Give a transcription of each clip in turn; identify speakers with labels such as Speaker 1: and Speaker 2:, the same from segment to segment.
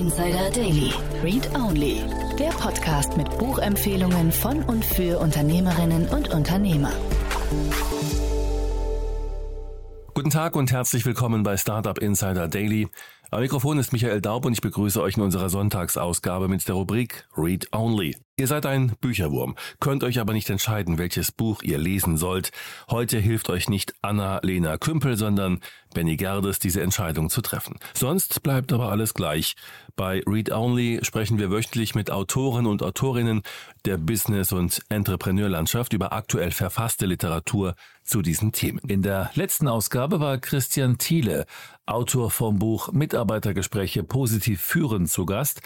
Speaker 1: Insider Daily. Read Only. Der Podcast mit Buchempfehlungen von und für Unternehmerinnen und Unternehmer.
Speaker 2: Guten Tag und herzlich willkommen bei Startup Insider Daily. Am Mikrofon ist Michael Daub und ich begrüße euch in unserer Sonntagsausgabe mit der Rubrik Read Only. Ihr seid ein Bücherwurm, könnt euch aber nicht entscheiden, welches Buch ihr lesen sollt. Heute hilft euch nicht Anna-Lena Kümpel, sondern Benny Gerdes, diese Entscheidung zu treffen. Sonst bleibt aber alles gleich. Bei Read Only sprechen wir wöchentlich mit Autoren und Autorinnen der Business- und Entrepreneurlandschaft über aktuell verfasste Literatur zu diesen Themen. In der letzten Ausgabe war Christian Thiele, Autor vom Buch Mitarbeitergespräche positiv führen, zu Gast.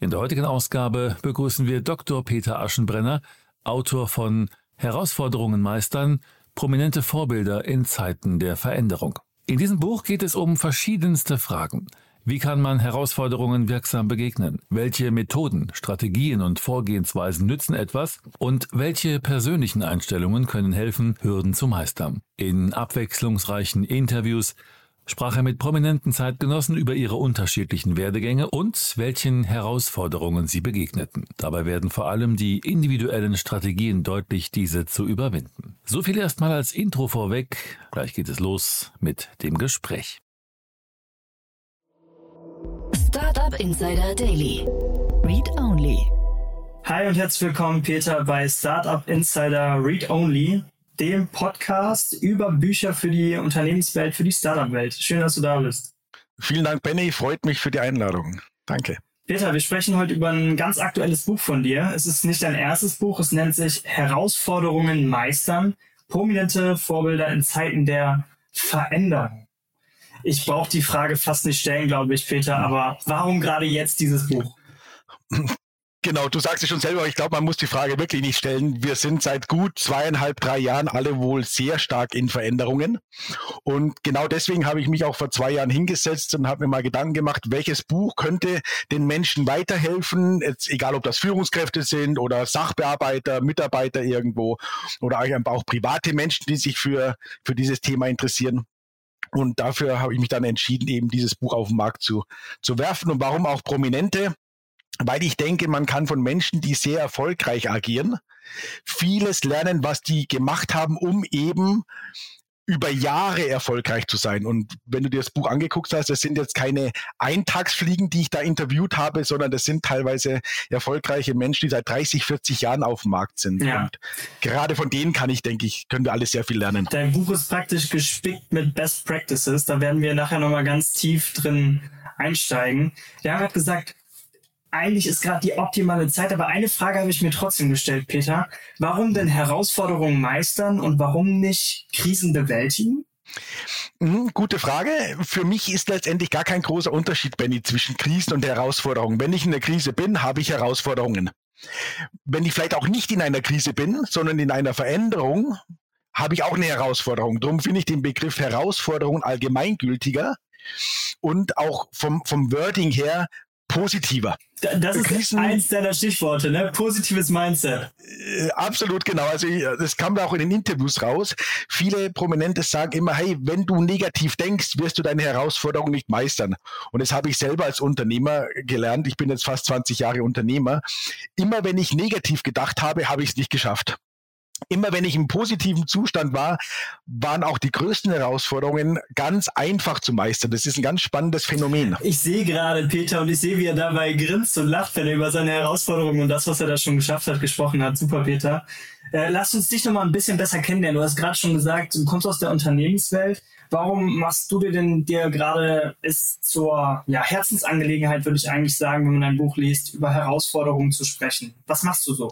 Speaker 2: In der heutigen Ausgabe begrüßen wir Dr. Peter Aschenbrenner, Autor von Herausforderungen meistern, prominente Vorbilder in Zeiten der Veränderung. In diesem Buch geht es um verschiedenste Fragen. Wie kann man Herausforderungen wirksam begegnen? Welche Methoden, Strategien und Vorgehensweisen nützen etwas? Und welche persönlichen Einstellungen können helfen, Hürden zu meistern? In abwechslungsreichen Interviews sprach er mit prominenten Zeitgenossen über ihre unterschiedlichen Werdegänge und welchen Herausforderungen sie begegneten. Dabei werden vor allem die individuellen Strategien deutlich, diese zu überwinden. So viel erstmal als Intro vorweg. Gleich geht es los mit dem Gespräch.
Speaker 1: Startup Insider Daily. Read Only.
Speaker 3: Hi und herzlich willkommen, Peter, bei Startup Insider Read Only dem Podcast über Bücher für die Unternehmenswelt, für die Startup-Welt. Schön, dass du da bist.
Speaker 4: Vielen Dank, Benny. Freut mich für die Einladung. Danke.
Speaker 3: Peter, wir sprechen heute über ein ganz aktuelles Buch von dir. Es ist nicht dein erstes Buch. Es nennt sich Herausforderungen meistern. Prominente Vorbilder in Zeiten der Veränderung. Ich brauche die Frage fast nicht stellen, glaube ich, Peter, aber warum gerade jetzt dieses Buch?
Speaker 4: Genau, du sagst es schon selber, ich glaube, man muss die Frage wirklich nicht stellen. Wir sind seit gut zweieinhalb, drei Jahren alle wohl sehr stark in Veränderungen. Und genau deswegen habe ich mich auch vor zwei Jahren hingesetzt und habe mir mal Gedanken gemacht, welches Buch könnte den Menschen weiterhelfen, jetzt egal ob das Führungskräfte sind oder Sachbearbeiter, Mitarbeiter irgendwo oder auch private Menschen, die sich für, für dieses Thema interessieren. Und dafür habe ich mich dann entschieden, eben dieses Buch auf den Markt zu, zu werfen. Und warum auch Prominente? Weil ich denke, man kann von Menschen, die sehr erfolgreich agieren, vieles lernen, was die gemacht haben, um eben über Jahre erfolgreich zu sein. Und wenn du dir das Buch angeguckt hast, das sind jetzt keine Eintagsfliegen, die ich da interviewt habe, sondern das sind teilweise erfolgreiche Menschen, die seit 30, 40 Jahren auf dem Markt sind. Ja. Und gerade von denen kann ich, denke ich, können wir alle sehr viel lernen.
Speaker 3: Dein Buch ist praktisch gespickt mit Best Practices. Da werden wir nachher nochmal ganz tief drin einsteigen. Haben gerade gesagt, eigentlich ist gerade die optimale Zeit, aber eine Frage habe ich mir trotzdem gestellt, Peter. Warum denn Herausforderungen meistern und warum nicht Krisen bewältigen?
Speaker 4: Mhm, gute Frage. Für mich ist letztendlich gar kein großer Unterschied, Benny, zwischen Krisen und Herausforderungen. Wenn ich in der Krise bin, habe ich Herausforderungen. Wenn ich vielleicht auch nicht in einer Krise bin, sondern in einer Veränderung, habe ich auch eine Herausforderung. Darum finde ich den Begriff Herausforderung allgemeingültiger und auch vom, vom Wording her positiver.
Speaker 3: Das ist Krisen, eins deiner Stichworte, ne? Positives Mindset.
Speaker 4: Äh, absolut genau. Also das kam da auch in den Interviews raus. Viele Prominente sagen immer, hey, wenn du negativ denkst, wirst du deine Herausforderung nicht meistern. Und das habe ich selber als Unternehmer gelernt. Ich bin jetzt fast 20 Jahre Unternehmer. Immer wenn ich negativ gedacht habe, habe ich es nicht geschafft immer wenn ich im positiven Zustand war, waren auch die größten Herausforderungen ganz einfach zu meistern. Das ist ein ganz spannendes Phänomen.
Speaker 3: Ich sehe gerade Peter und ich sehe, wie er dabei grinst und lacht, wenn er über seine Herausforderungen und das, was er da schon geschafft hat, gesprochen hat. Super, Peter. Äh, lass uns dich noch mal ein bisschen besser kennenlernen. Du hast gerade schon gesagt, du kommst aus der Unternehmenswelt. Warum machst du dir denn dir gerade es zur ja, Herzensangelegenheit, würde ich eigentlich sagen, wenn man ein Buch liest, über Herausforderungen zu sprechen? Was machst du so?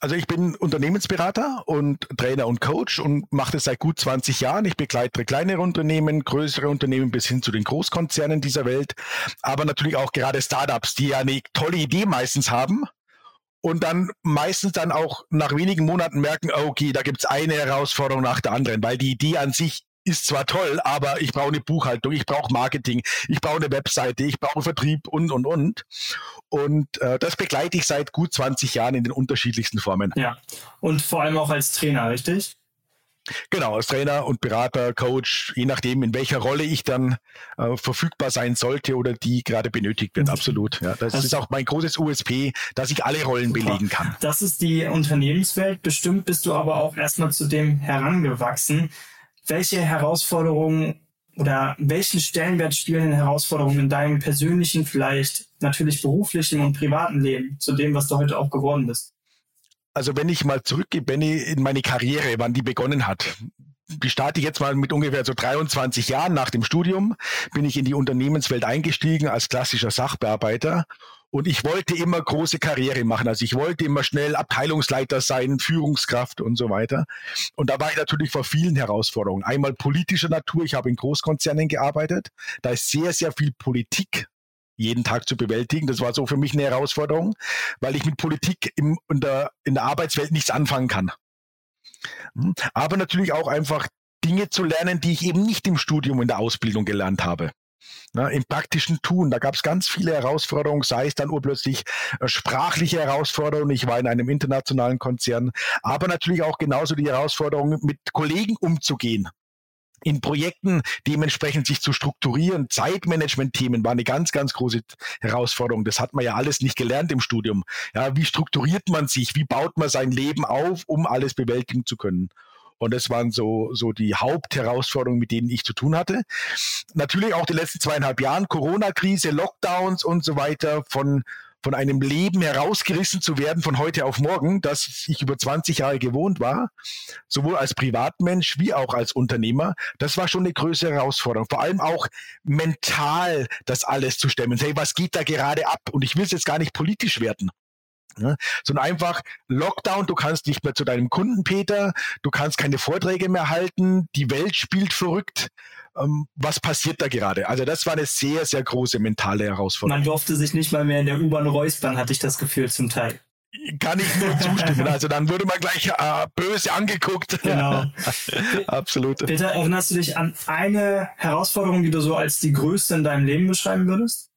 Speaker 4: Also ich bin Unternehmensberater und Trainer und Coach und mache das seit gut 20 Jahren. Ich begleite kleinere Unternehmen, größere Unternehmen bis hin zu den Großkonzernen dieser Welt, aber natürlich auch gerade Startups, die ja eine tolle Idee meistens haben und dann meistens dann auch nach wenigen Monaten merken, okay, da gibt's eine Herausforderung nach der anderen, weil die Idee an sich ist zwar toll, aber ich brauche eine Buchhaltung, ich brauche Marketing, ich brauche eine Webseite, ich brauche Vertrieb und, und, und. Und äh, das begleite ich seit gut 20 Jahren in den unterschiedlichsten Formen.
Speaker 3: Ja, und vor allem auch als Trainer, richtig?
Speaker 4: Genau, als Trainer und Berater, Coach, je nachdem, in welcher Rolle ich dann äh, verfügbar sein sollte oder die gerade benötigt wird. Absolut. Ja, das, das ist auch mein großes USP, dass ich alle Rollen super. belegen kann.
Speaker 3: Das ist die Unternehmenswelt. Bestimmt bist du aber auch erstmal zu dem herangewachsen. Welche Herausforderungen oder welchen Stellenwert spielen Herausforderungen in deinem persönlichen, vielleicht natürlich beruflichen und privaten Leben zu dem, was du heute auch geworden bist?
Speaker 4: Also wenn ich mal zurückgehe, Benny, in meine Karriere, wann die begonnen hat. Die starte ich jetzt mal mit ungefähr so 23 Jahren nach dem Studium, bin ich in die Unternehmenswelt eingestiegen als klassischer Sachbearbeiter und ich wollte immer große Karriere machen. Also ich wollte immer schnell Abteilungsleiter sein, Führungskraft und so weiter. Und da war ich natürlich vor vielen Herausforderungen. Einmal politischer Natur. Ich habe in Großkonzernen gearbeitet. Da ist sehr, sehr viel Politik jeden Tag zu bewältigen. Das war so für mich eine Herausforderung, weil ich mit Politik im, in, der, in der Arbeitswelt nichts anfangen kann. Hm? Aber natürlich auch einfach Dinge zu lernen, die ich eben nicht im Studium in der Ausbildung gelernt habe. Na, Im praktischen Tun, da gab es ganz viele Herausforderungen, sei es dann urplötzlich äh, sprachliche Herausforderungen, ich war in einem internationalen Konzern, aber natürlich auch genauso die Herausforderung, mit Kollegen umzugehen in Projekten dementsprechend sich zu strukturieren. Zeitmanagement-Themen war eine ganz, ganz große Herausforderung. Das hat man ja alles nicht gelernt im Studium. Ja, wie strukturiert man sich? Wie baut man sein Leben auf, um alles bewältigen zu können? Und das waren so, so die Hauptherausforderungen, mit denen ich zu tun hatte. Natürlich auch die letzten zweieinhalb Jahren, Corona-Krise, Lockdowns und so weiter von von einem Leben herausgerissen zu werden von heute auf morgen, das ich über 20 Jahre gewohnt war, sowohl als Privatmensch wie auch als Unternehmer, das war schon eine größere Herausforderung. Vor allem auch mental das alles zu stemmen. Hey, was geht da gerade ab? Und ich will es jetzt gar nicht politisch werden. Ne? Sondern einfach Lockdown, du kannst nicht mehr zu deinem Kunden, Peter, du kannst keine Vorträge mehr halten, die Welt spielt verrückt ähm, was passiert da gerade? Also das war eine sehr, sehr große mentale Herausforderung.
Speaker 3: Man durfte sich nicht mal mehr in der U-Bahn räuspern, hatte ich das Gefühl zum Teil.
Speaker 4: Kann ich nur zustimmen. Also dann würde man gleich äh, böse angeguckt.
Speaker 3: Genau.
Speaker 4: Absolut.
Speaker 3: Peter, erinnerst du dich an eine Herausforderung, die du so als die größte in deinem Leben beschreiben würdest?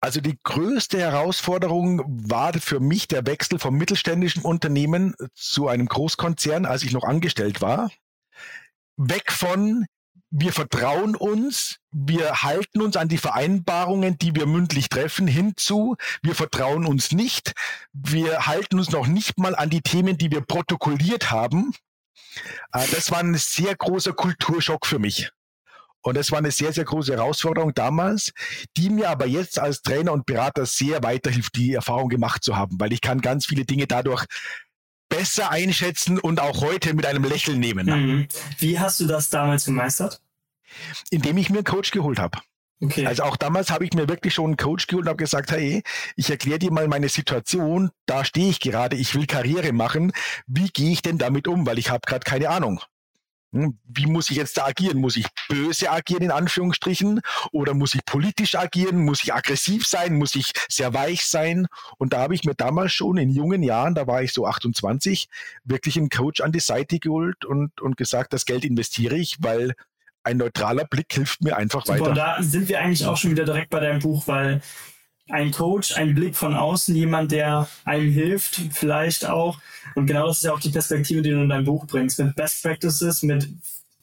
Speaker 4: Also die größte Herausforderung war für mich der Wechsel vom mittelständischen Unternehmen zu einem Großkonzern, als ich noch angestellt war. Weg von wir vertrauen uns, wir halten uns an die Vereinbarungen, die wir mündlich treffen, hinzu, wir vertrauen uns nicht, wir halten uns noch nicht mal an die Themen, die wir protokolliert haben. Äh, das war ein sehr großer Kulturschock für mich. Und das war eine sehr, sehr große Herausforderung damals, die mir aber jetzt als Trainer und Berater sehr weiterhilft, die Erfahrung gemacht zu haben, weil ich kann ganz viele Dinge dadurch besser einschätzen und auch heute mit einem Lächeln nehmen.
Speaker 3: Mhm. Wie hast du das damals gemeistert?
Speaker 4: Indem ich mir einen Coach geholt habe. Okay. Also auch damals habe ich mir wirklich schon einen Coach geholt und habe gesagt, hey, ich erkläre dir mal meine Situation, da stehe ich gerade, ich will Karriere machen, wie gehe ich denn damit um, weil ich habe gerade keine Ahnung. Hm, wie muss ich jetzt da agieren? Muss ich böse agieren in Anführungsstrichen? Oder muss ich politisch agieren? Muss ich aggressiv sein? Muss ich sehr weich sein? Und da habe ich mir damals schon in jungen Jahren, da war ich so 28, wirklich einen Coach an die Seite geholt und, und gesagt, das Geld investiere ich, weil ein neutraler Blick hilft mir einfach Super, weiter.
Speaker 3: Da sind wir eigentlich auch schon wieder direkt bei deinem Buch, weil ein Coach, ein Blick von außen, jemand, der einem hilft, vielleicht auch. Und genau das ist ja auch die Perspektive, die du in deinem Buch bringst, mit Best Practices, mit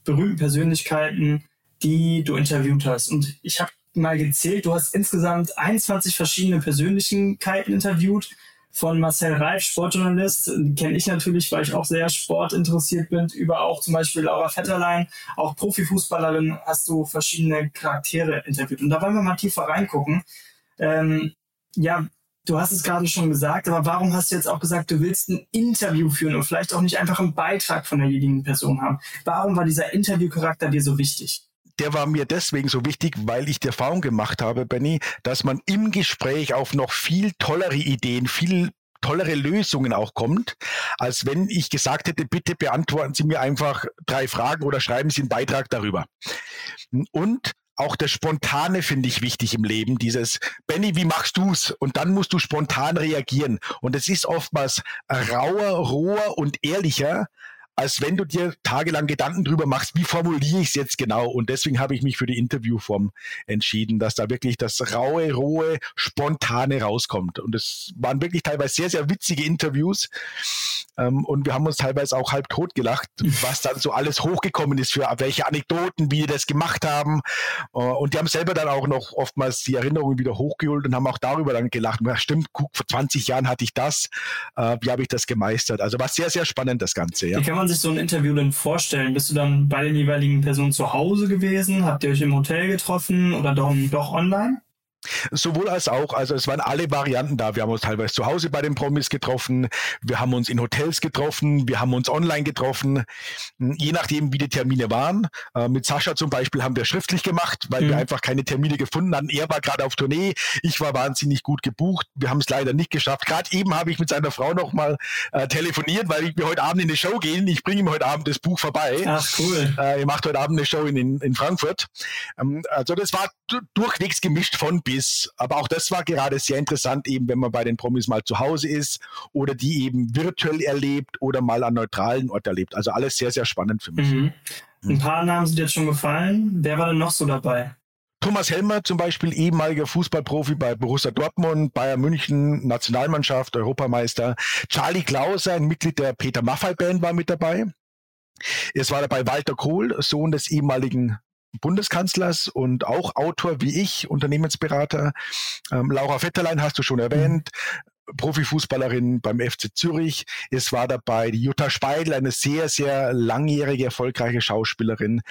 Speaker 3: berühmten Persönlichkeiten, die du interviewt hast. Und ich habe mal gezählt, du hast insgesamt 21 verschiedene Persönlichkeiten interviewt. Von Marcel Reif, Sportjournalist, kenne ich natürlich, weil ich auch sehr sportinteressiert bin, über auch zum Beispiel Laura Vetterlein, auch Profifußballerin, hast du verschiedene Charaktere interviewt. Und da wollen wir mal tiefer reingucken. Ähm, ja, du hast es gerade schon gesagt, aber warum hast du jetzt auch gesagt, du willst ein Interview führen und vielleicht auch nicht einfach einen Beitrag von derjenigen Person haben? Warum war dieser Interviewcharakter dir so wichtig?
Speaker 4: der war mir deswegen so wichtig, weil ich die Erfahrung gemacht habe, Benny, dass man im Gespräch auf noch viel tollere Ideen, viel tollere Lösungen auch kommt, als wenn ich gesagt hätte, bitte beantworten Sie mir einfach drei Fragen oder schreiben Sie einen Beitrag darüber. Und auch das Spontane finde ich wichtig im Leben. Dieses, Benny, wie machst du's? Und dann musst du spontan reagieren. Und es ist oftmals rauer, roher und ehrlicher, als wenn du dir tagelang Gedanken drüber machst, wie formuliere ich es jetzt genau. Und deswegen habe ich mich für die Interviewform entschieden, dass da wirklich das raue, rohe, spontane rauskommt. Und es waren wirklich teilweise sehr, sehr witzige Interviews. Ähm, und wir haben uns teilweise auch halb tot gelacht, was dann so alles hochgekommen ist, für welche Anekdoten, wie die das gemacht haben. Äh, und die haben selber dann auch noch oftmals die Erinnerungen wieder hochgeholt und haben auch darüber dann gelacht. Ja, stimmt, guck, vor 20 Jahren hatte ich das. Äh, wie habe ich das gemeistert? Also war sehr, sehr spannend, das Ganze.
Speaker 3: Ja. Man sich so ein Interview denn vorstellen? Bist du dann bei den jeweiligen Personen zu Hause gewesen? Habt ihr euch im Hotel getroffen oder doch, doch online?
Speaker 4: Sowohl als auch. Also es waren alle Varianten da. Wir haben uns teilweise zu Hause bei den Promis getroffen, wir haben uns in Hotels getroffen, wir haben uns online getroffen, hm, je nachdem, wie die Termine waren. Äh, mit Sascha zum Beispiel haben wir schriftlich gemacht, weil mhm. wir einfach keine Termine gefunden hatten. Er war gerade auf Tournee, ich war wahnsinnig gut gebucht. Wir haben es leider nicht geschafft. Gerade eben habe ich mit seiner Frau nochmal äh, telefoniert, weil wir heute Abend in eine Show gehen. Ich bringe ihm heute Abend das Buch vorbei.
Speaker 3: Ach cool.
Speaker 4: Äh, er macht heute Abend eine Show in, in, in Frankfurt. Ähm, also das war durchwegs gemischt von bis. Aber auch das war gerade sehr interessant, eben wenn man bei den Promis mal zu Hause ist oder die eben virtuell erlebt oder mal an neutralen Ort erlebt. Also alles sehr, sehr spannend für mich. Mhm.
Speaker 3: Ein paar Namen sind jetzt schon gefallen. Wer war denn noch so dabei?
Speaker 4: Thomas Helmer zum Beispiel, ehemaliger Fußballprofi bei Borussia Dortmund, Bayern München, Nationalmannschaft, Europameister. Charlie Klauser, ein Mitglied der Peter Maffay Band, war mit dabei. Es war dabei Walter Kohl, Sohn des ehemaligen Bundeskanzlers und auch Autor wie ich, Unternehmensberater. Ähm, Laura Vetterlein hast du schon erwähnt. Profifußballerin beim FC Zürich. Es war dabei die Jutta Speidel, eine sehr, sehr langjährige, erfolgreiche Schauspielerin.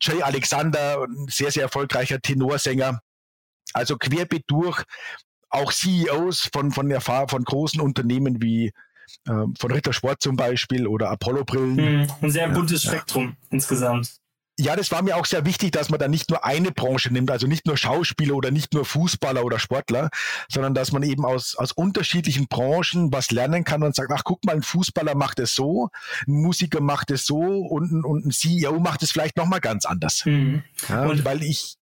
Speaker 4: Jay Alexander, sehr, sehr erfolgreicher Tenorsänger. Also querbeet durch, auch CEOs von, von, Erfahr von großen Unternehmen wie äh, von Rittersport zum Beispiel oder Apollo Brillen.
Speaker 3: Hm, ein sehr buntes ja, Spektrum ja. insgesamt
Speaker 4: ja, das war mir auch sehr wichtig, dass man da nicht nur eine Branche nimmt, also nicht nur Schauspieler oder nicht nur Fußballer oder Sportler, sondern dass man eben aus, aus unterschiedlichen Branchen was lernen kann und sagt, ach guck mal, ein Fußballer macht es so, ein Musiker macht es so und, und ein CEO macht es vielleicht nochmal ganz anders. Mhm. Ja, und weil ich,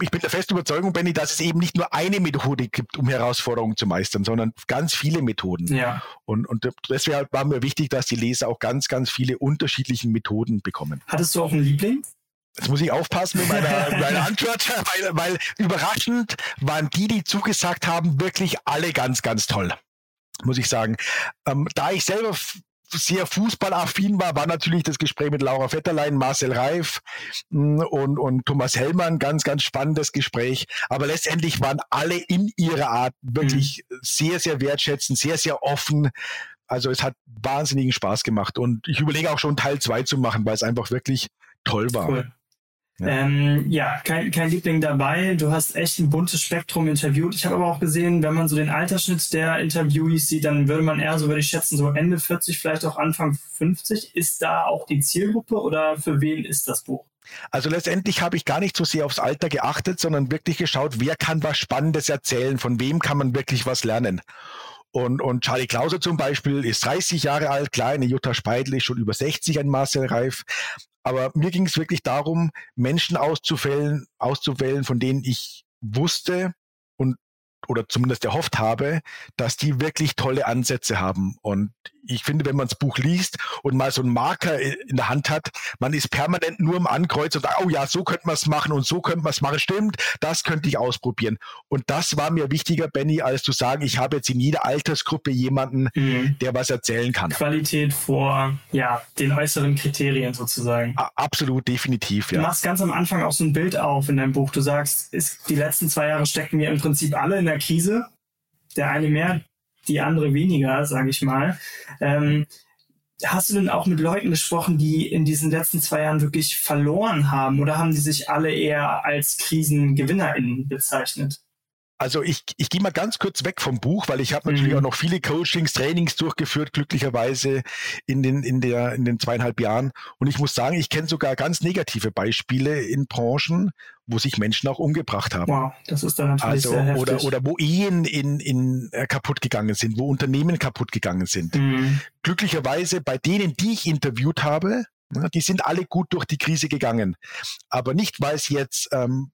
Speaker 4: ich bin der festen Überzeugung, Benny, dass es eben nicht nur eine Methode gibt, um Herausforderungen zu meistern, sondern ganz viele Methoden.
Speaker 3: Ja.
Speaker 4: Und, und deswegen war mir wichtig, dass die Leser auch ganz, ganz viele unterschiedliche Methoden bekommen.
Speaker 3: Hattest du auch einen Liebling?
Speaker 4: Jetzt muss ich aufpassen mit meiner, meiner Antwort, weil, weil überraschend waren die, die zugesagt haben, wirklich alle ganz, ganz toll, muss ich sagen. Ähm, da ich selber sehr fußballaffin war, war natürlich das Gespräch mit Laura Vetterlein, Marcel Reif mm, und, und Thomas Hellmann ganz, ganz spannendes Gespräch. Aber letztendlich waren alle in ihrer Art wirklich mhm. sehr, sehr wertschätzend, sehr, sehr offen. Also es hat wahnsinnigen Spaß gemacht und ich überlege auch schon Teil zwei zu machen, weil es einfach wirklich toll war. Cool.
Speaker 3: Ja, ähm, ja kein, kein Liebling dabei. Du hast echt ein buntes Spektrum interviewt. Ich habe aber auch gesehen, wenn man so den Altersschnitt der Interviewees sieht, dann würde man eher so, würde ich schätzen, so Ende 40, vielleicht auch Anfang 50. Ist da auch die Zielgruppe oder für wen ist das Buch?
Speaker 4: Also letztendlich habe ich gar nicht so sehr aufs Alter geachtet, sondern wirklich geschaut, wer kann was Spannendes erzählen, von wem kann man wirklich was lernen. Und, und Charlie Klauser zum Beispiel ist 30 Jahre alt, klar, eine Jutta Speidel ist schon über 60, ein Marcel Reif. Aber mir ging es wirklich darum, Menschen auszuwählen, auszuwählen, von denen ich wusste oder zumindest erhofft habe, dass die wirklich tolle Ansätze haben. Und ich finde, wenn man das Buch liest und mal so einen Marker in der Hand hat, man ist permanent nur im Ankreuz und sagt, oh ja, so könnte man es machen und so könnte man es machen. Stimmt, das könnte ich ausprobieren. Und das war mir wichtiger, Benny, als zu sagen, ich habe jetzt in jeder Altersgruppe jemanden, mhm. der was erzählen kann.
Speaker 3: Qualität vor ja, den äußeren Kriterien sozusagen.
Speaker 4: absolut, definitiv.
Speaker 3: Ja. Du machst ganz am Anfang auch so ein Bild auf in deinem Buch. Du sagst, ist, die letzten zwei Jahre stecken wir im Prinzip alle in der Krise. Der eine mehr, die andere weniger, sage ich mal. Ähm, hast du denn auch mit Leuten gesprochen, die in diesen letzten zwei Jahren wirklich verloren haben oder haben die sich alle eher als KrisengewinnerInnen bezeichnet?
Speaker 4: Also ich, ich gehe mal ganz kurz weg vom Buch, weil ich habe natürlich mhm. auch noch viele Coachings, Trainings durchgeführt, glücklicherweise in den, in, der, in den zweieinhalb Jahren. Und ich muss sagen, ich kenne sogar ganz negative Beispiele in Branchen, wo sich Menschen auch umgebracht haben.
Speaker 3: Wow, das ist dann natürlich
Speaker 4: also,
Speaker 3: sehr heftig.
Speaker 4: Oder, oder wo Ehen in, in, äh, kaputt gegangen sind, wo Unternehmen kaputt gegangen sind. Mhm. Glücklicherweise bei denen, die ich interviewt habe, die sind alle gut durch die Krise gegangen. Aber nicht, weil es jetzt ähm,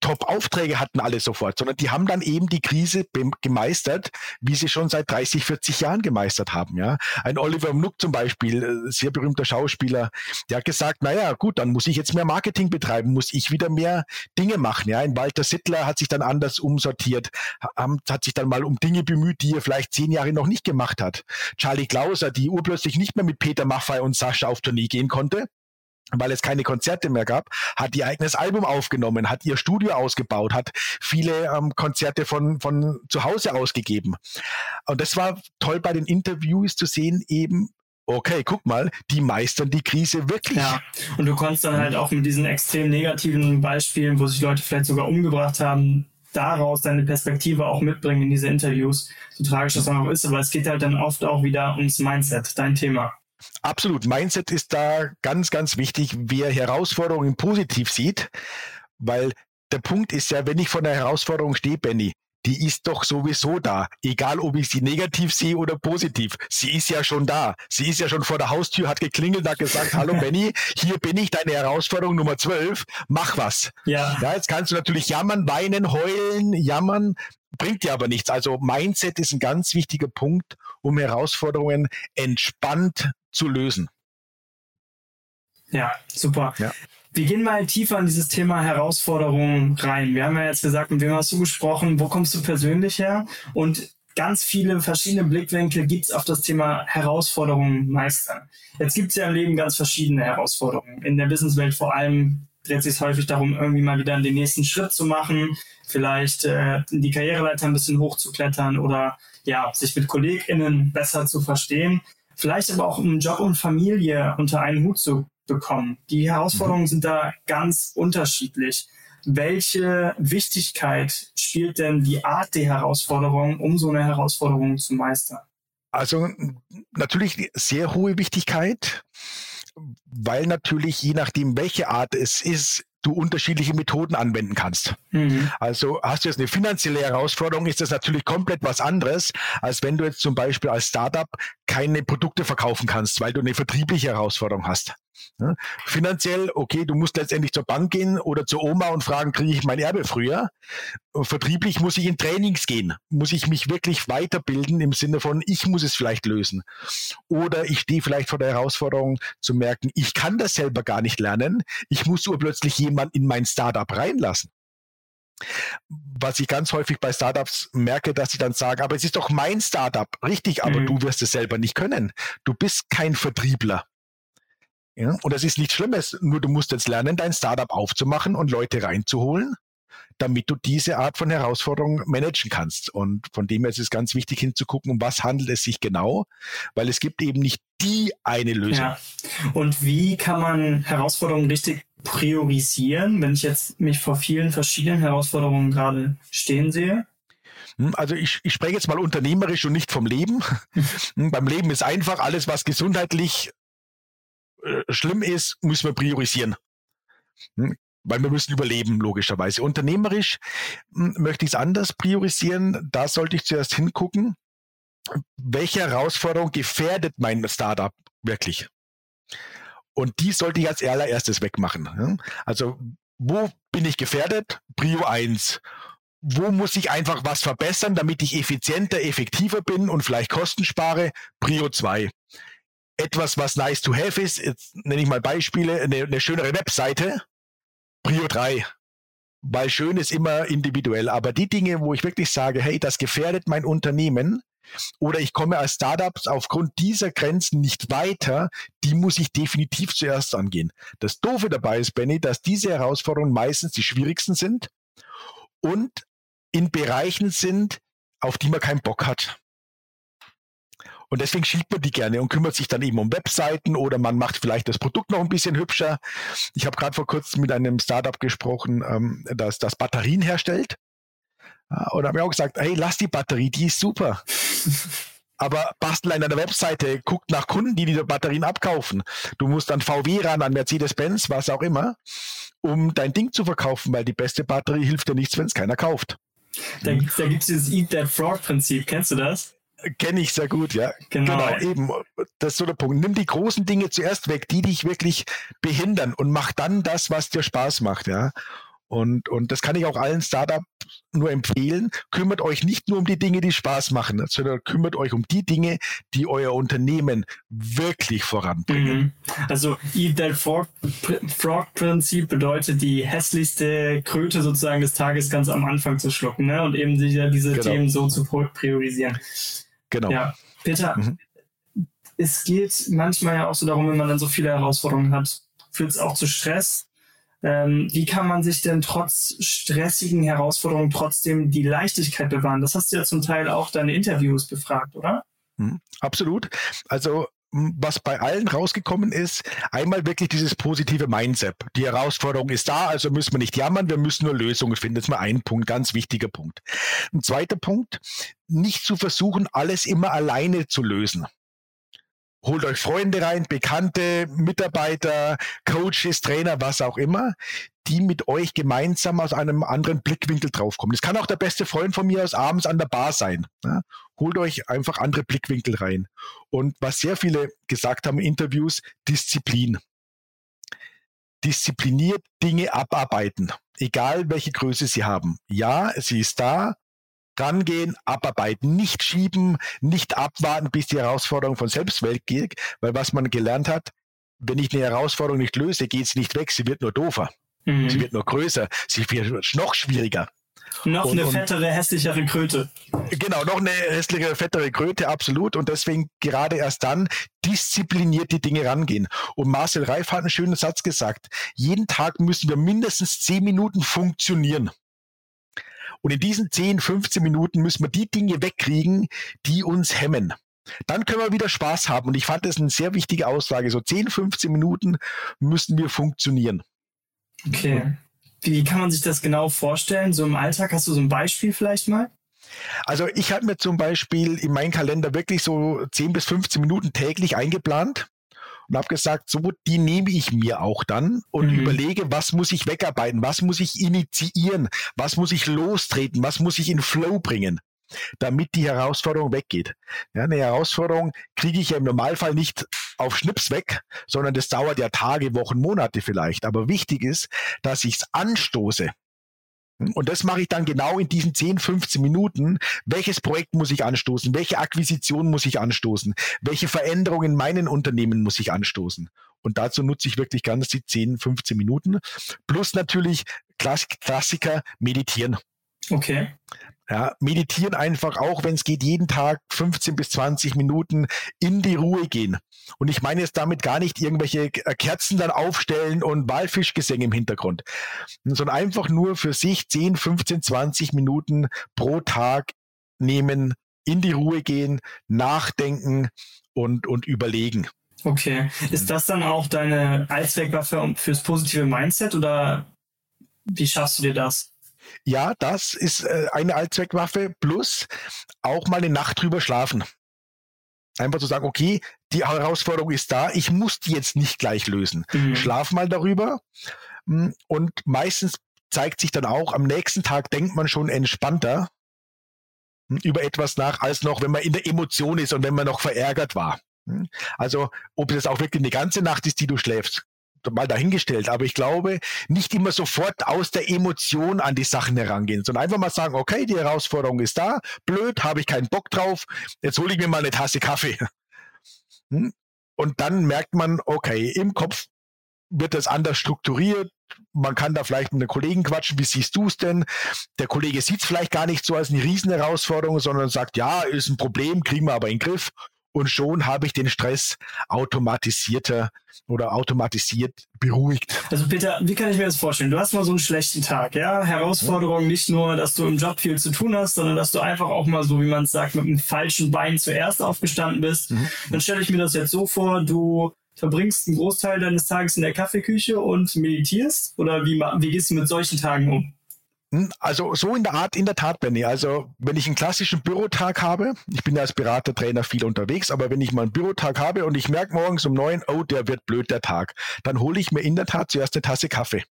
Speaker 4: Top-Aufträge hatten alle sofort, sondern die haben dann eben die Krise gemeistert, wie sie schon seit 30, 40 Jahren gemeistert haben. Ja, ein Oliver Mnuck zum Beispiel, äh, sehr berühmter Schauspieler, der hat gesagt, naja, gut, dann muss ich jetzt mehr Marketing betreiben, muss ich wieder mehr Dinge machen. Ja, ein Walter Sittler hat sich dann anders umsortiert, hat sich dann mal um Dinge bemüht, die er vielleicht zehn Jahre noch nicht gemacht hat. Charlie Klauser, die urplötzlich nicht mehr mit Peter Maffay und Sascha auf Tournee gehen konnte, weil es keine Konzerte mehr gab, hat ihr eigenes Album aufgenommen, hat ihr Studio ausgebaut, hat viele ähm, Konzerte von, von zu Hause ausgegeben. Und das war toll bei den Interviews zu sehen, eben, okay, guck mal, die meistern die Krise wirklich. Ja,
Speaker 3: und du konntest dann halt auch mit diesen extrem negativen Beispielen, wo sich Leute vielleicht sogar umgebracht haben, daraus deine Perspektive auch mitbringen in diese Interviews, so tragisch das auch ist, aber es geht halt dann oft auch wieder ums Mindset, dein Thema.
Speaker 4: Absolut. Mindset ist da ganz, ganz wichtig, wer Herausforderungen positiv sieht, weil der Punkt ist ja, wenn ich vor einer Herausforderung stehe, Benny, die ist doch sowieso da. Egal, ob ich sie negativ sehe oder positiv. Sie ist ja schon da. Sie ist ja schon vor der Haustür, hat geklingelt, hat gesagt, hallo Benny, hier bin ich, deine Herausforderung Nummer 12, mach was. Ja. ja. Jetzt kannst du natürlich jammern, weinen, heulen, jammern, bringt dir aber nichts. Also Mindset ist ein ganz wichtiger Punkt, um Herausforderungen entspannt zu lösen.
Speaker 3: Ja, super. Ja. Wir gehen mal tiefer in dieses Thema Herausforderungen rein. Wir haben ja jetzt gesagt, mit wem hast du gesprochen, wo kommst du persönlich her? Und ganz viele verschiedene Blickwinkel gibt es auf das Thema Herausforderungen meistern. Jetzt gibt es ja im Leben ganz verschiedene Herausforderungen. In der Businesswelt vor allem dreht sich häufig darum, irgendwie mal wieder den nächsten Schritt zu machen, vielleicht äh, die Karriereleiter ein bisschen hochzuklettern oder ja, sich mit KollegInnen besser zu verstehen vielleicht aber auch um Job und Familie unter einen Hut zu bekommen. Die Herausforderungen mhm. sind da ganz unterschiedlich. Welche Wichtigkeit spielt denn die Art der Herausforderung, um so eine Herausforderung zu meistern?
Speaker 4: Also natürlich sehr hohe Wichtigkeit, weil natürlich je nachdem, welche Art es ist, du unterschiedliche Methoden anwenden kannst. Mhm. Also hast du jetzt eine finanzielle Herausforderung, ist das natürlich komplett was anderes, als wenn du jetzt zum Beispiel als Startup keine Produkte verkaufen kannst, weil du eine vertriebliche Herausforderung hast. Ja, finanziell, okay, du musst letztendlich zur Bank gehen oder zur Oma und fragen, kriege ich mein Erbe früher? Vertrieblich muss ich in Trainings gehen, muss ich mich wirklich weiterbilden im Sinne von, ich muss es vielleicht lösen. Oder ich stehe vielleicht vor der Herausforderung zu merken, ich kann das selber gar nicht lernen, ich muss urplötzlich jemand in mein Startup reinlassen was ich ganz häufig bei Startups merke, dass sie dann sagen, aber es ist doch mein Startup, richtig, aber mhm. du wirst es selber nicht können. Du bist kein Vertriebler. Ja? Und das ist nichts Schlimmes, nur du musst jetzt lernen, dein Startup aufzumachen und Leute reinzuholen, damit du diese Art von Herausforderung managen kannst. Und von dem her ist es ganz wichtig hinzugucken, um was handelt es sich genau, weil es gibt eben nicht die eine Lösung. Ja.
Speaker 3: Und wie kann man Herausforderungen richtig priorisieren, wenn ich jetzt mich vor vielen verschiedenen Herausforderungen gerade stehen sehe?
Speaker 4: Hm, also ich, ich spreche jetzt mal unternehmerisch und nicht vom Leben. Hm, beim Leben ist einfach alles, was gesundheitlich äh, schlimm ist, müssen wir priorisieren. Hm? Weil wir müssen überleben, logischerweise. Unternehmerisch hm, möchte ich es anders priorisieren. Da sollte ich zuerst hingucken, welche Herausforderung gefährdet mein Startup wirklich? Und die sollte ich als allererstes wegmachen. Also, wo bin ich gefährdet? Prio 1 wo muss ich einfach was verbessern, damit ich effizienter, effektiver bin und vielleicht Kosten spare? Prio 2 etwas, was nice to have ist, jetzt nenne ich mal Beispiele, eine, eine schönere Webseite, Prio 3. Weil schön ist immer individuell. Aber die Dinge, wo ich wirklich sage, hey, das gefährdet mein Unternehmen, oder ich komme als Startups aufgrund dieser Grenzen nicht weiter, die muss ich definitiv zuerst angehen. Das Doofe dabei ist, Benny, dass diese Herausforderungen meistens die schwierigsten sind und in Bereichen sind, auf die man keinen Bock hat. Und deswegen schiebt man die gerne und kümmert sich dann eben um Webseiten oder man macht vielleicht das Produkt noch ein bisschen hübscher. Ich habe gerade vor kurzem mit einem Startup gesprochen, ähm, das, das Batterien herstellt. Und habe mir auch gesagt, hey, lass die Batterie, die ist super. Aber bastel an deiner Webseite, guckt nach Kunden, die die Batterien abkaufen. Du musst an VW ran, an Mercedes-Benz, was auch immer, um dein Ding zu verkaufen, weil die beste Batterie hilft dir nichts, wenn es keiner kauft.
Speaker 3: Da, da gibt es dieses Eat That Frog-Prinzip. Kennst du das?
Speaker 4: Kenne ich sehr gut, ja. Genau. genau, eben. Das ist so der Punkt. Nimm die großen Dinge zuerst weg, die dich wirklich behindern und mach dann das, was dir Spaß macht, ja. Und, und das kann ich auch allen Startups nur empfehlen. Kümmert euch nicht nur um die Dinge, die Spaß machen, sondern kümmert euch um die Dinge, die euer Unternehmen wirklich voranbringen. Mhm.
Speaker 3: Also Eat That Frog-Prinzip bedeutet, die hässlichste Kröte sozusagen des Tages ganz am Anfang zu schlucken ne? und eben diese genau. Themen so zu priorisieren.
Speaker 4: Genau.
Speaker 3: Ja. Peter, mhm. es geht manchmal ja auch so darum, wenn man dann so viele Herausforderungen hat, führt es auch zu Stress ähm, wie kann man sich denn trotz stressigen Herausforderungen trotzdem die Leichtigkeit bewahren? Das hast du ja zum Teil auch deine Interviews befragt, oder?
Speaker 4: Mhm, absolut. Also was bei allen rausgekommen ist, einmal wirklich dieses positive Mindset. Die Herausforderung ist da, also müssen wir nicht jammern, wir müssen nur Lösungen finden. Das ist mal ein Punkt, ganz wichtiger Punkt. Ein zweiter Punkt, nicht zu versuchen, alles immer alleine zu lösen holt euch Freunde rein, Bekannte, Mitarbeiter, Coaches, Trainer, was auch immer, die mit euch gemeinsam aus einem anderen Blickwinkel draufkommen. Das kann auch der beste Freund von mir aus abends an der Bar sein. Ja? Holt euch einfach andere Blickwinkel rein. Und was sehr viele gesagt haben in Interviews, Disziplin. Diszipliniert Dinge abarbeiten, egal welche Größe sie haben. Ja, sie ist da, rangehen, abarbeiten, nicht schieben, nicht abwarten, bis die Herausforderung von selbst weggeht, weil was man gelernt hat, wenn ich eine Herausforderung nicht löse, geht sie nicht weg, sie wird nur doofer. Mhm. Sie wird nur größer, sie wird noch schwieriger.
Speaker 3: Noch und, eine fettere, hässlichere Kröte.
Speaker 4: Genau, noch eine hässlichere, fettere Kröte, absolut. Und deswegen gerade erst dann diszipliniert die Dinge rangehen. Und Marcel Reif hat einen schönen Satz gesagt. Jeden Tag müssen wir mindestens zehn Minuten funktionieren. Und in diesen 10, 15 Minuten müssen wir die Dinge wegkriegen, die uns hemmen. Dann können wir wieder Spaß haben. Und ich fand das eine sehr wichtige Aussage. So 10, 15 Minuten müssen wir funktionieren.
Speaker 3: Okay. Wie kann man sich das genau vorstellen? So im Alltag hast du so ein Beispiel vielleicht mal?
Speaker 4: Also ich habe mir zum Beispiel in meinen Kalender wirklich so 10 bis 15 Minuten täglich eingeplant und habe gesagt, so, die nehme ich mir auch dann und mhm. überlege, was muss ich wegarbeiten, was muss ich initiieren, was muss ich lostreten, was muss ich in Flow bringen damit die Herausforderung weggeht. Ja, eine Herausforderung kriege ich ja im Normalfall nicht auf Schnips weg, sondern das dauert ja Tage, Wochen, Monate vielleicht. Aber wichtig ist, dass ich es anstoße. Und das mache ich dann genau in diesen 10, 15 Minuten. Welches Projekt muss ich anstoßen? Welche Akquisition muss ich anstoßen? Welche Veränderungen in meinen Unternehmen muss ich anstoßen? Und dazu nutze ich wirklich ganz die 10, 15 Minuten. Plus natürlich Klassiker meditieren.
Speaker 3: Okay.
Speaker 4: Ja, meditieren einfach auch, wenn es geht, jeden Tag 15 bis 20 Minuten in die Ruhe gehen. Und ich meine jetzt damit gar nicht irgendwelche Kerzen dann aufstellen und Walfischgesänge im Hintergrund, sondern einfach nur für sich 10, 15, 20 Minuten pro Tag nehmen, in die Ruhe gehen, nachdenken und, und überlegen.
Speaker 3: Okay. Ist das dann auch deine Allzweckwaffe fürs positive Mindset oder wie schaffst du dir das?
Speaker 4: Ja, das ist äh, eine Allzweckwaffe plus auch mal eine Nacht drüber schlafen. Einfach zu sagen, okay, die Herausforderung ist da, ich muss die jetzt nicht gleich lösen. Mhm. Schlaf mal darüber. Hm, und meistens zeigt sich dann auch, am nächsten Tag denkt man schon entspannter hm, über etwas nach, als noch, wenn man in der Emotion ist und wenn man noch verärgert war. Hm. Also, ob es auch wirklich eine ganze Nacht ist, die du schläfst, mal dahingestellt. Aber ich glaube, nicht immer sofort aus der Emotion an die Sachen herangehen, sondern einfach mal sagen, okay, die Herausforderung ist da, blöd, habe ich keinen Bock drauf, jetzt hole ich mir mal eine Tasse Kaffee. Hm? Und dann merkt man, okay, im Kopf wird das anders strukturiert. Man kann da vielleicht mit einem Kollegen quatschen, wie siehst du es denn? Der Kollege sieht es vielleicht gar nicht so als eine Riesenherausforderung, sondern sagt, ja, ist ein Problem, kriegen wir aber in den Griff und schon habe ich den Stress automatisierter oder automatisiert beruhigt.
Speaker 3: Also Peter, wie kann ich mir das vorstellen? Du hast mal so einen schlechten Tag, ja? Herausforderung nicht nur, dass du im Job viel zu tun hast, sondern dass du einfach auch mal so, wie man es sagt, mit dem falschen Bein zuerst aufgestanden bist. Mhm. Dann stelle ich mir das jetzt so vor, du verbringst einen Großteil deines Tages in der Kaffeeküche und meditierst? Oder wie, wie gehst du mit solchen Tagen um?
Speaker 4: Hm, also so in der Art, in der Tat, Benny. Also wenn ich einen klassischen Bürotag habe, ich bin ja als Berater, Trainer viel unterwegs, aber wenn ich mal einen Bürotag habe und ich merke morgens um neun, oh, der wird blöd, der Tag, dann hole ich mir in der Tat zuerst eine Tasse Kaffee.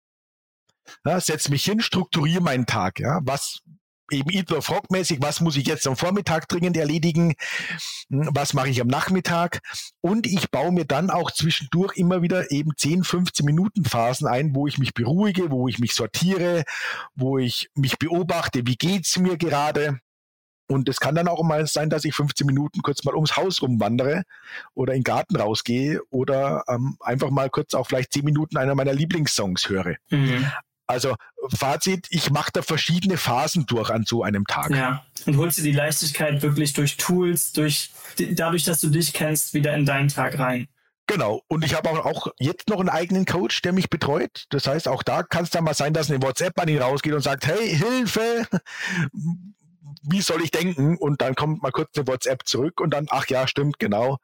Speaker 4: Ja, setz mich hin, strukturiere meinen Tag. Ja, was eben Eat the Frog mäßig, was muss ich jetzt am Vormittag dringend erledigen, hm, was mache ich am Nachmittag und ich baue mir dann auch zwischendurch immer wieder eben 10, 15 Minuten Phasen ein, wo ich mich beruhige, wo ich mich sortiere, wo ich mich beobachte, wie geht's mir gerade. Und es kann dann auch mal sein, dass ich 15 Minuten kurz mal ums Haus rumwandere oder in den Garten rausgehe oder ähm, einfach mal kurz auch vielleicht 10 Minuten einer meiner Lieblingssongs höre. Mhm. Also Fazit, ich mache da verschiedene Phasen durch an so einem Tag.
Speaker 3: Ja, und holst dir die Leichtigkeit wirklich durch Tools, durch dadurch, dass du dich kennst, wieder in deinen Tag rein.
Speaker 4: Genau. Und ich habe auch, auch jetzt noch einen eigenen Coach, der mich betreut. Das heißt, auch da kann es dann mal sein, dass eine WhatsApp an ihn rausgeht und sagt, hey, Hilfe, wie soll ich denken? Und dann kommt mal kurz eine WhatsApp zurück und dann, ach ja, stimmt, genau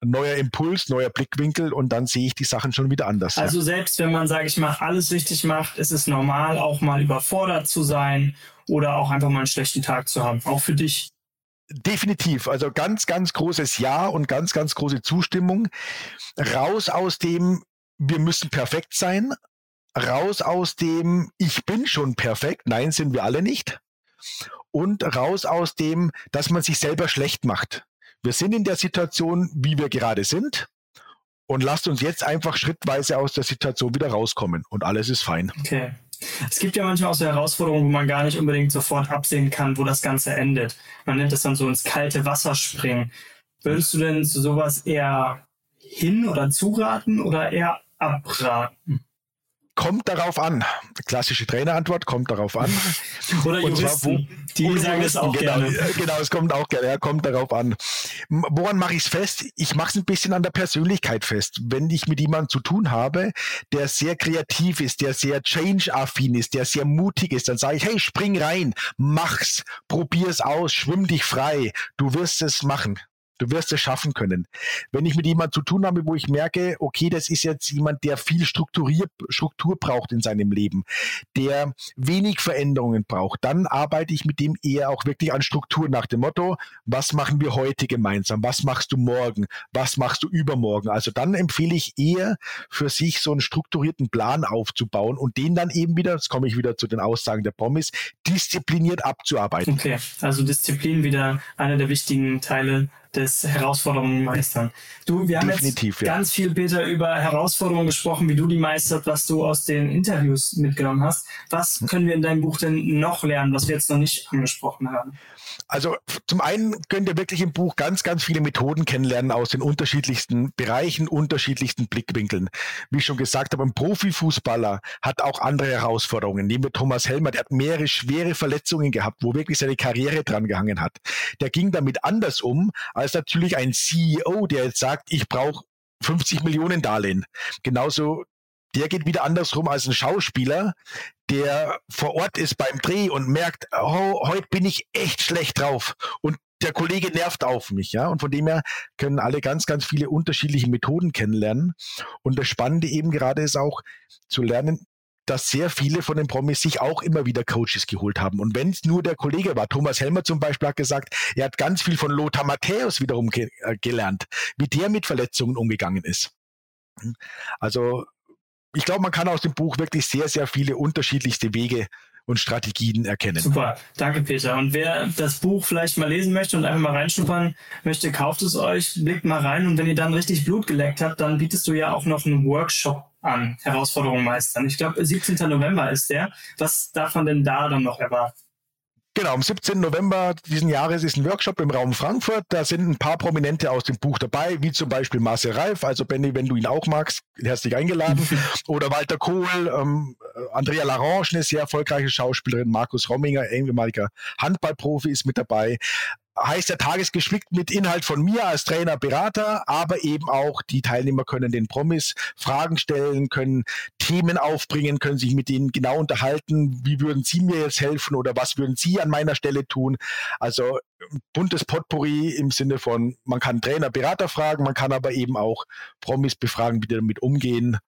Speaker 4: neuer Impuls, neuer Blickwinkel und dann sehe ich die Sachen schon wieder anders.
Speaker 3: Also ja. selbst wenn man, sage ich mal, alles richtig macht, ist es normal, auch mal überfordert zu sein oder auch einfach mal einen schlechten Tag zu haben, auch für dich.
Speaker 4: Definitiv. Also ganz, ganz großes Ja und ganz, ganz große Zustimmung. Raus aus dem, wir müssen perfekt sein. Raus aus dem, ich bin schon perfekt. Nein, sind wir alle nicht. Und raus aus dem, dass man sich selber schlecht macht wir sind in der Situation, wie wir gerade sind. Und lasst uns jetzt einfach schrittweise aus der Situation wieder rauskommen. Und alles ist fein.
Speaker 3: Okay. Es gibt ja manchmal auch so Herausforderungen, wo man gar nicht unbedingt sofort absehen kann, wo das Ganze endet. Man nennt das dann so ins kalte Wasser springen. Würdest du denn zu sowas eher hin oder zuraten oder eher abraten?
Speaker 4: Kommt darauf an. Klassische Trainerantwort, kommt darauf an.
Speaker 3: Oder Juristen, zwar, die sagen es auch
Speaker 4: genau,
Speaker 3: gerne.
Speaker 4: Genau, es kommt auch gerne, ja, kommt darauf an. Woran mache ich es fest? Ich mache es ein bisschen an der Persönlichkeit fest. Wenn ich mit jemandem zu tun habe, der sehr kreativ ist, der sehr change-affin ist, der sehr mutig ist, dann sage ich, hey, spring rein, mach's, probier's aus, schwimm dich frei, du wirst es machen. Du wirst es schaffen können. Wenn ich mit jemandem zu tun habe, wo ich merke, okay, das ist jetzt jemand, der viel Strukturier, Struktur braucht in seinem Leben, der wenig Veränderungen braucht, dann arbeite ich mit dem eher auch wirklich an Struktur nach dem Motto, was machen wir heute gemeinsam? Was machst du morgen? Was machst du übermorgen? Also dann empfehle ich eher für sich so einen strukturierten Plan aufzubauen und den dann eben wieder, jetzt komme ich wieder zu den Aussagen der Promis, diszipliniert abzuarbeiten.
Speaker 3: Okay, also Disziplin wieder einer der wichtigen Teile des Herausforderungen meistern. Du, wir haben Definitiv, jetzt ja. ganz viel, Peter, über Herausforderungen gesprochen, wie du die meistert, was du aus den Interviews mitgenommen hast. Was können wir in deinem Buch denn noch lernen, was wir jetzt noch nicht angesprochen haben?
Speaker 4: Also zum einen könnt ihr wirklich im Buch ganz, ganz viele Methoden kennenlernen aus den unterschiedlichsten Bereichen, unterschiedlichsten Blickwinkeln. Wie ich schon gesagt habe, ein Profifußballer hat auch andere Herausforderungen. Nehmen wir Thomas Helmer, der hat mehrere schwere Verletzungen gehabt, wo wirklich seine Karriere dran gehangen hat. Der ging damit anders um als natürlich ein CEO, der jetzt sagt, ich brauche 50 Millionen Darlehen. Genauso der geht wieder andersrum als ein Schauspieler, der vor Ort ist beim Dreh und merkt, oh, heute bin ich echt schlecht drauf und der Kollege nervt auf mich, ja. Und von dem her können alle ganz, ganz viele unterschiedliche Methoden kennenlernen. Und das Spannende eben gerade ist auch zu lernen, dass sehr viele von den Promis sich auch immer wieder Coaches geholt haben. Und wenn es nur der Kollege war, Thomas Helmer zum Beispiel hat gesagt, er hat ganz viel von Lothar Matthäus wiederum ge äh, gelernt, wie der mit Verletzungen umgegangen ist. Also ich glaube, man kann aus dem Buch wirklich sehr, sehr viele unterschiedlichste Wege und Strategien erkennen.
Speaker 3: Super, danke Peter. Und wer das Buch vielleicht mal lesen möchte und einfach mal reinschnuppern möchte, kauft es euch, blickt mal rein und wenn ihr dann richtig Blut geleckt habt, dann bietest du ja auch noch einen Workshop an, Herausforderungen meistern. Ich glaube, 17. November ist der. Was darf man denn da dann noch erwarten?
Speaker 4: Genau, am 17. November diesen Jahres ist ein Workshop im Raum Frankfurt. Da sind ein paar Prominente aus dem Buch dabei, wie zum Beispiel Marcel Reif. Also Benny, wenn du ihn auch magst, herzlich eingeladen. Oder Walter Kohl, ähm, Andrea Larange, eine sehr erfolgreiche Schauspielerin, Markus Romminger, ehemaliger Handballprofi ist mit dabei heißt der Tagesgeschickt mit Inhalt von mir als Trainer, Berater, aber eben auch die Teilnehmer können den Promis Fragen stellen, können Themen aufbringen, können sich mit denen genau unterhalten, wie würden sie mir jetzt helfen oder was würden sie an meiner Stelle tun. Also buntes Potpourri im Sinne von, man kann Trainer, Berater fragen, man kann aber eben auch Promis befragen, wie die damit umgehen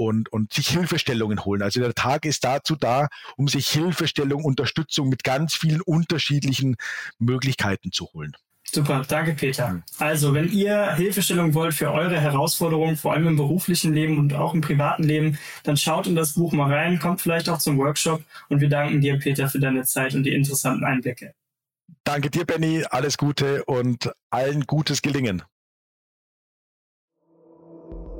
Speaker 4: und, und sich Hilfestellungen holen. Also der Tag ist dazu da, um sich Hilfestellung, Unterstützung mit ganz vielen unterschiedlichen Möglichkeiten zu holen.
Speaker 3: Super, danke Peter. Also, wenn ihr Hilfestellung wollt für eure Herausforderungen, vor allem im beruflichen Leben und auch im privaten Leben, dann schaut in das Buch mal rein, kommt vielleicht auch zum Workshop und wir danken dir, Peter, für deine Zeit und die interessanten Einblicke.
Speaker 4: Danke dir, Benny, alles Gute und allen gutes Gelingen.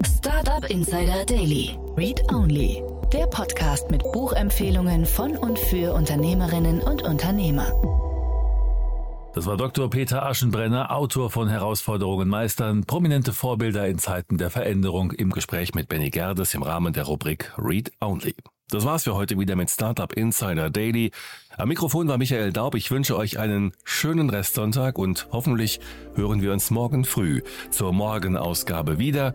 Speaker 1: Startup Insider Daily. Read Only. Der Podcast mit Buchempfehlungen von und für Unternehmerinnen und Unternehmer.
Speaker 5: Das war Dr. Peter Aschenbrenner, Autor von Herausforderungen meistern, prominente Vorbilder in Zeiten der Veränderung im Gespräch mit Benny Gerdes im Rahmen der Rubrik Read Only. Das war's für heute wieder mit Startup Insider Daily. Am Mikrofon war Michael Daub. Ich wünsche euch einen schönen Restsonntag und hoffentlich hören wir uns morgen früh zur Morgenausgabe wieder.